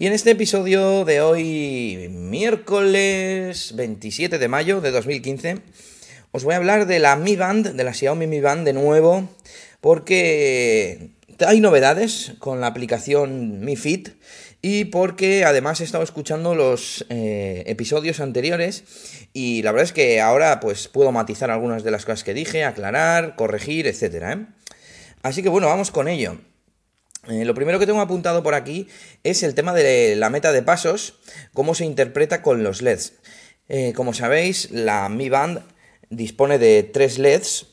Y en este episodio de hoy, miércoles 27 de mayo de 2015, os voy a hablar de la Mi Band, de la Xiaomi Mi Band de nuevo, porque hay novedades con la aplicación Mi Fit y porque además he estado escuchando los eh, episodios anteriores y la verdad es que ahora pues puedo matizar algunas de las cosas que dije, aclarar, corregir, etcétera. ¿eh? Así que bueno, vamos con ello. Eh, lo primero que tengo apuntado por aquí es el tema de la meta de pasos, cómo se interpreta con los LEDs. Eh, como sabéis, la Mi Band dispone de tres LEDs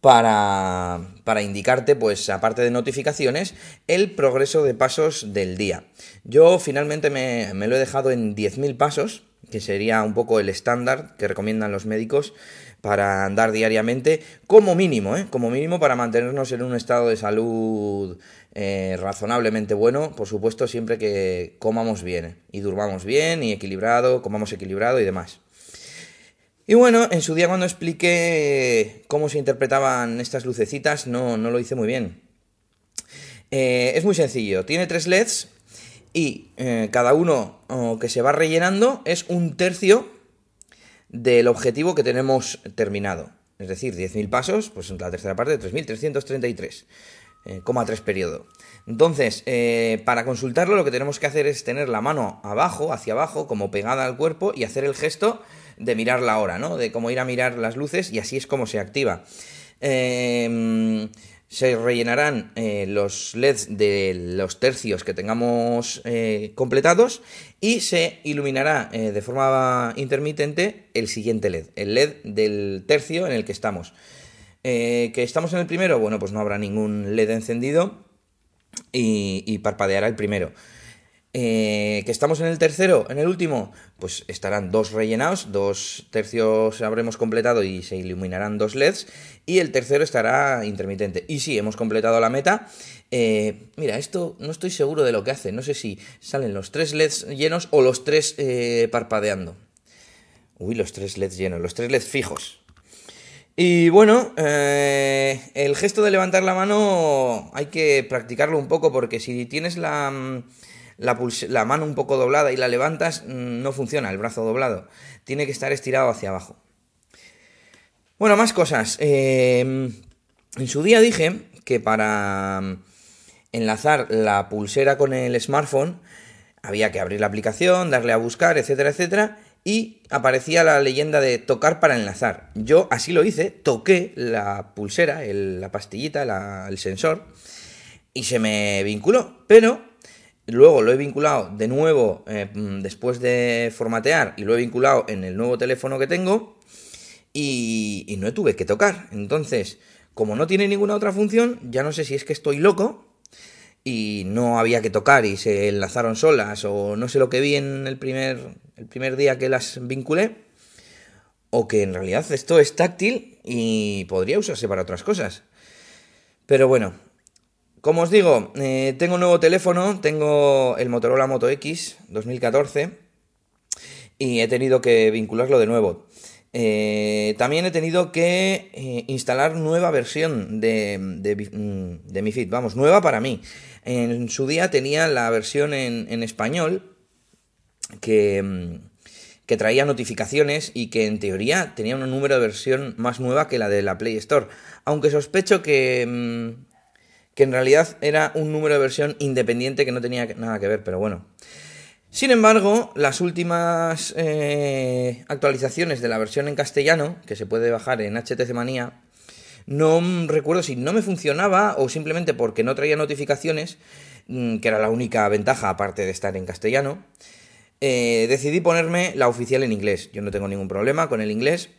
para, para, indicarte, pues aparte de notificaciones, el progreso de pasos del día. Yo finalmente me, me lo he dejado en 10.000 pasos, que sería un poco el estándar que recomiendan los médicos para andar diariamente, como mínimo, ¿eh? como mínimo para mantenernos en un estado de salud eh, razonablemente bueno, por supuesto, siempre que comamos bien y durmamos bien y equilibrado, comamos equilibrado y demás. Y bueno, en su día cuando expliqué cómo se interpretaban estas lucecitas, no, no lo hice muy bien. Eh, es muy sencillo, tiene tres LEDs y eh, cada uno que se va rellenando es un tercio del objetivo que tenemos terminado. Es decir, 10.000 pasos, pues en la tercera parte de 3.333. Eh, coma 3 periodo. Entonces, eh, para consultarlo lo que tenemos que hacer es tener la mano abajo, hacia abajo, como pegada al cuerpo y hacer el gesto de mirar la hora, ¿no? De cómo ir a mirar las luces y así es como se activa. Eh, se rellenarán eh, los LEDs de los tercios que tengamos eh, completados y se iluminará eh, de forma intermitente el siguiente LED, el LED del tercio en el que estamos. ¿Que estamos en el primero? Bueno, pues no habrá ningún LED encendido y, y parpadeará el primero. Eh, que estamos en el tercero, en el último, pues estarán dos rellenados, dos tercios habremos completado y se iluminarán dos LEDs, y el tercero estará intermitente. Y si hemos completado la meta. Eh, mira, esto no estoy seguro de lo que hace, no sé si salen los tres LEDs llenos o los tres eh, parpadeando. Uy, los tres LEDs llenos, los tres LEDs fijos. Y bueno, el gesto de levantar la mano hay que practicarlo un poco porque si tienes la la, mano un poco doblada y la levantas, mm, no funciona el brazo doblado. Tiene que estar estirado hacia abajo. Bueno, más cosas. Em, en su día dije que para mm, enlazar la pulsera con el smartphone había que abrir la aplicación, darle a buscar, etcétera, etcétera, y aparecía la leyenda de tocar para enlazar. Yo así lo hice, toqué la pulsera, la pastillita, el sensor, y se me vinculó, pero Luego lo he vinculado de nuevo eh, después de formatear y lo he vinculado en el nuevo teléfono que tengo y, no tuve que tocar. Entonces, como no tiene ninguna otra función, ya no sé si es que estoy loco y no había que tocar y se enlazaron solas o no sé lo que vi en el primer, el primer día que las vinculé o que en realidad esto es táctil y podría usarse para otras cosas. Pero bueno, como os digo, eh, tengo un nuevo teléfono, tengo el Motorola Moto X 2014 y he tenido que vincularlo de nuevo. Eh, también he tenido que eh, instalar nueva versión de, mm, de, mi Fit, vamos, nueva para mí. En su día tenía la versión en, español que, mm, que traía notificaciones y que en teoría tenía un número de versión más nueva que la de la Play Store. Aunque sospecho que mm, que en realidad era un número de versión independiente que no tenía nada que ver, pero bueno. Sin embargo, las últimas eh, actualizaciones de la versión en castellano, que se puede bajar en HTC Manía, no recuerdo si no me funcionaba o simplemente porque no traía notificaciones, mm, que era la única ventaja aparte de estar en castellano, eh, decidí ponerme la oficial en inglés. Yo no tengo ningún problema con el inglés,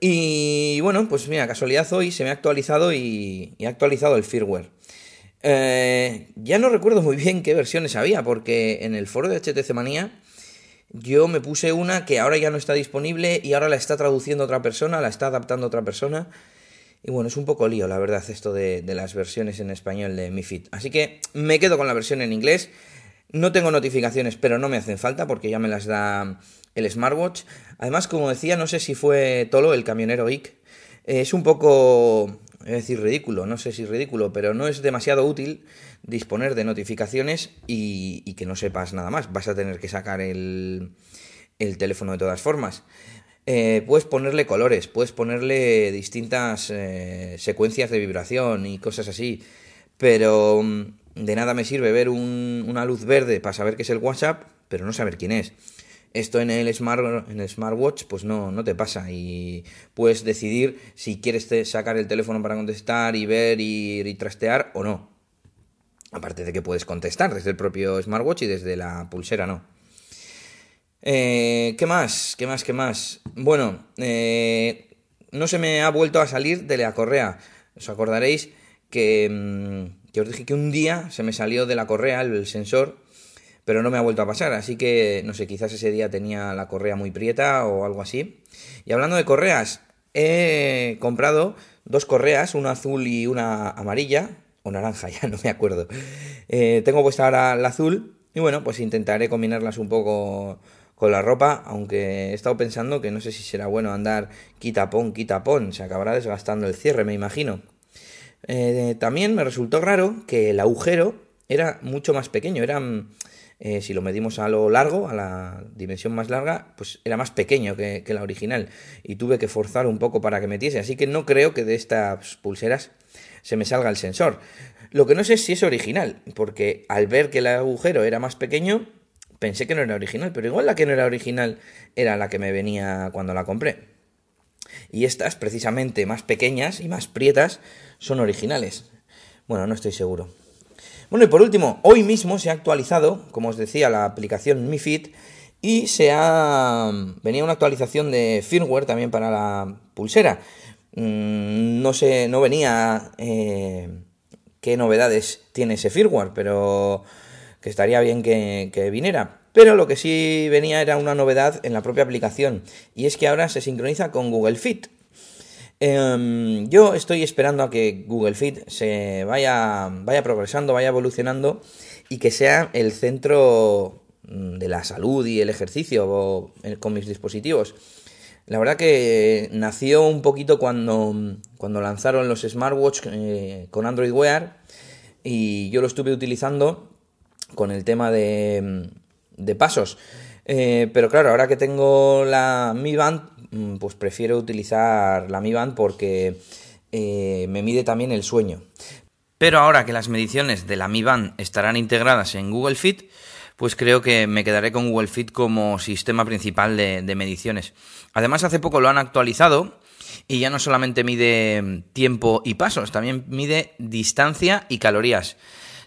y bueno, pues mira, casualidad hoy se me ha actualizado y, ha actualizado el firmware. Eh, ya no recuerdo muy bien qué versiones había, porque en el foro de HTC Manía yo me puse una que ahora ya no está disponible y ahora la está traduciendo otra persona, la está adaptando otra persona. Y bueno, es un poco lío, la verdad, esto de, de las versiones en español de Mi Fit. Así que me quedo con la versión en inglés. No tengo notificaciones, pero no me hacen falta porque ya me las da el smartwatch. Además, como decía, no sé si fue Tolo, el camionero geek. es un poco, es decir, ridículo, no sé si ridículo, pero no es demasiado útil disponer de notificaciones y, que no sepas nada más. Vas a tener que sacar el, el teléfono de todas formas. Eh, puedes ponerle colores, puedes ponerle distintas eh, secuencias de vibración y cosas así, pero mm, de nada me sirve ver una luz verde para saber que es el WhatsApp, pero no saber quién es. Esto en el, smart, en el smartwatch pues no, no te pasa y puedes decidir si quieres sacar el teléfono para contestar y ver y, y trastear o no. Aparte de que puedes contestar desde el propio smartwatch y desde la pulsera no. Eh, ¿Qué más? ¿Qué más? ¿Qué más? Bueno, eh, no se me ha vuelto a salir de la correa. Os acordaréis que, mm, que, os dije que un día se me salió de la correa el, sensor, pero no me ha vuelto a pasar. Así que, no sé, quizás ese día tenía la correa muy prieta o algo así. Y hablando de correas, he comprado dos correas, una azul y una amarilla, o naranja, ya no me acuerdo. Eh, tengo puesta ahora la azul y bueno, pues intentaré combinarlas un poco con la ropa, aunque he estado pensando que no sé si será bueno andar quitapón, quitapón, se acabará desgastando el cierre, me imagino. Eh, también me resultó raro que el agujero era mucho más pequeño, era, eh, si lo medimos a lo largo, a la dimensión más larga, pues era más pequeño que, que la original y tuve que forzar un poco para que metiese, así que no creo que de estas pulseras se me salga el sensor. Lo que no sé es si es original, porque al ver que el agujero era más pequeño, pensé que no era original, pero igual la que no era original era la que me venía cuando la compré. Y estas, precisamente más pequeñas y más prietas, son originales. Bueno, no estoy seguro. Bueno, y por último, hoy mismo se ha actualizado, como os decía, la aplicación Mi Fit y se ha venía una actualización de firmware también para la pulsera. Mm, no sé, no venía eh, qué novedades tiene ese firmware, pero que estaría bien que, viniera. Pero lo que sí venía era una novedad en la propia aplicación, y es que ahora se sincroniza con Google Fit. Em, yo estoy esperando a que Google Fit se vaya, vaya progresando, vaya evolucionando y que sea el centro mm, de la salud y el ejercicio eh, con mis dispositivos. La verdad que nació un poquito cuando, cuando lanzaron los smartwatch eh, con Android Wear y yo lo estuve utilizando con el tema de, de pasos. Eh, pero claro, ahora que tengo la Mi Band, mm, pues prefiero utilizar la Mi Band porque eh, me mide también el sueño. Pero ahora que las mediciones de la Mi Band estarán integradas en Google Fit, pues creo que me quedaré con Google Fit como sistema principal de, de mediciones. Además, hace poco lo han actualizado y ya no solamente mide tiempo y pasos, también mide distancia y calorías.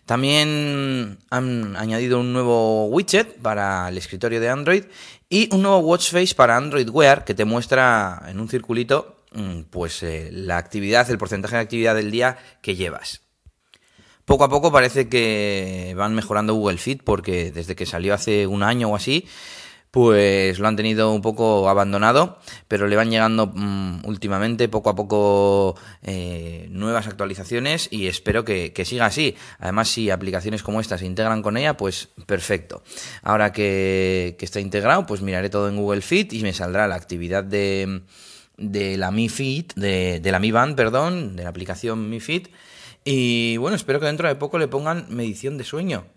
También han añadido un nuevo widget para el escritorio de Android y un nuevo watch face para Android Wear que te muestra en un circulito mm, pues eh, la actividad, el porcentaje de actividad del día que llevas. Poco a poco parece que van mejorando Google Fit porque desde que salió hace un año o así pues lo han tenido un poco abandonado, pero le van llegando mm, últimamente poco a poco eh, nuevas actualizaciones y espero que, siga así. Además, si aplicaciones como esta se integran con ella, pues perfecto. Ahora que, está integrado, pues miraré todo en Google Fit y me saldrá la actividad de, de la Mi Fit, de, de la Mi Band, perdón, de la aplicación Mi Fit. Y bueno, espero que dentro de poco le pongan medición de sueño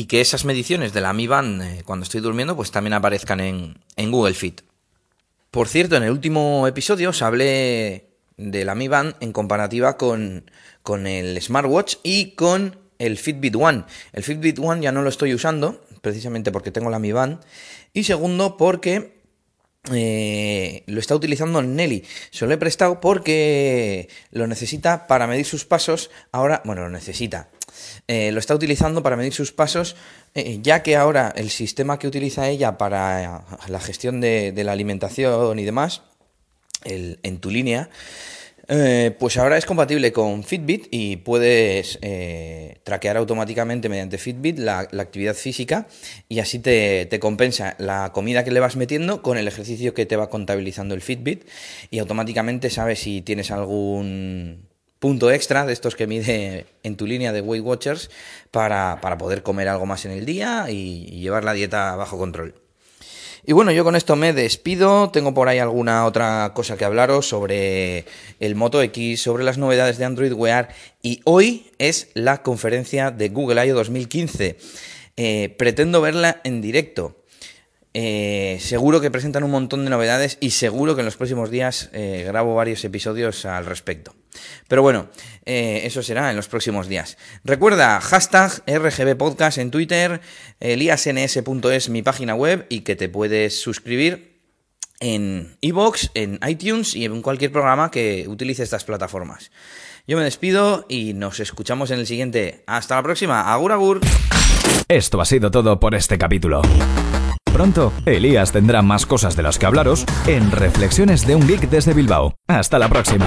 y que esas mediciones de la Mi Band eh, cuando estoy durmiendo pues también aparezcan en, en, Google Fit. Por cierto, en el último episodio os hablé de la Mi Band en comparativa con, con el smartwatch y con el Fitbit One. El Fitbit One ya no lo estoy usando, precisamente porque tengo la Mi Band. Y segundo, porque eh, lo está utilizando Nelly. Se lo he prestado porque lo necesita para medir sus pasos. Ahora, bueno, lo necesita. Eh, lo está utilizando para medir sus pasos, eh, ya que ahora el sistema que utiliza ella para la gestión de, la alimentación y demás, en tu línea, Eh, pues ahora es compatible con Fitbit y puedes eh, traquear automáticamente mediante Fitbit la, actividad física y así te, te, compensa la comida que le vas metiendo con el ejercicio que te va contabilizando el Fitbit y automáticamente sabes si tienes algún punto extra de estos que mide en tu línea de Weight Watchers para, para poder comer algo más en el día y llevar la dieta bajo control. Y bueno, yo con esto me despido. Tengo por ahí alguna otra cosa que hablaros sobre el Moto X, sobre las novedades de Android Wear. Y hoy es la conferencia de Google I.O. 2015. Eh, pretendo verla en directo. Eh, seguro que presentan un montón de novedades y seguro que en los próximos días eh, grabo varios episodios al respecto. Pero bueno, eh, eso será en los próximos días. Recuerda, hashtag RGB Podcast en Twitter, eliasns.es mi página web y que te puedes suscribir en iVoox, en iTunes y en cualquier programa que utilice estas plataformas. Yo me despido y nos escuchamos en el siguiente. Hasta la próxima. Agur agur. Esto ha sido todo por este capítulo. Pronto, Elías tendrá más cosas de las que hablaros en Reflexiones de un Geek desde Bilbao. Hasta la próxima.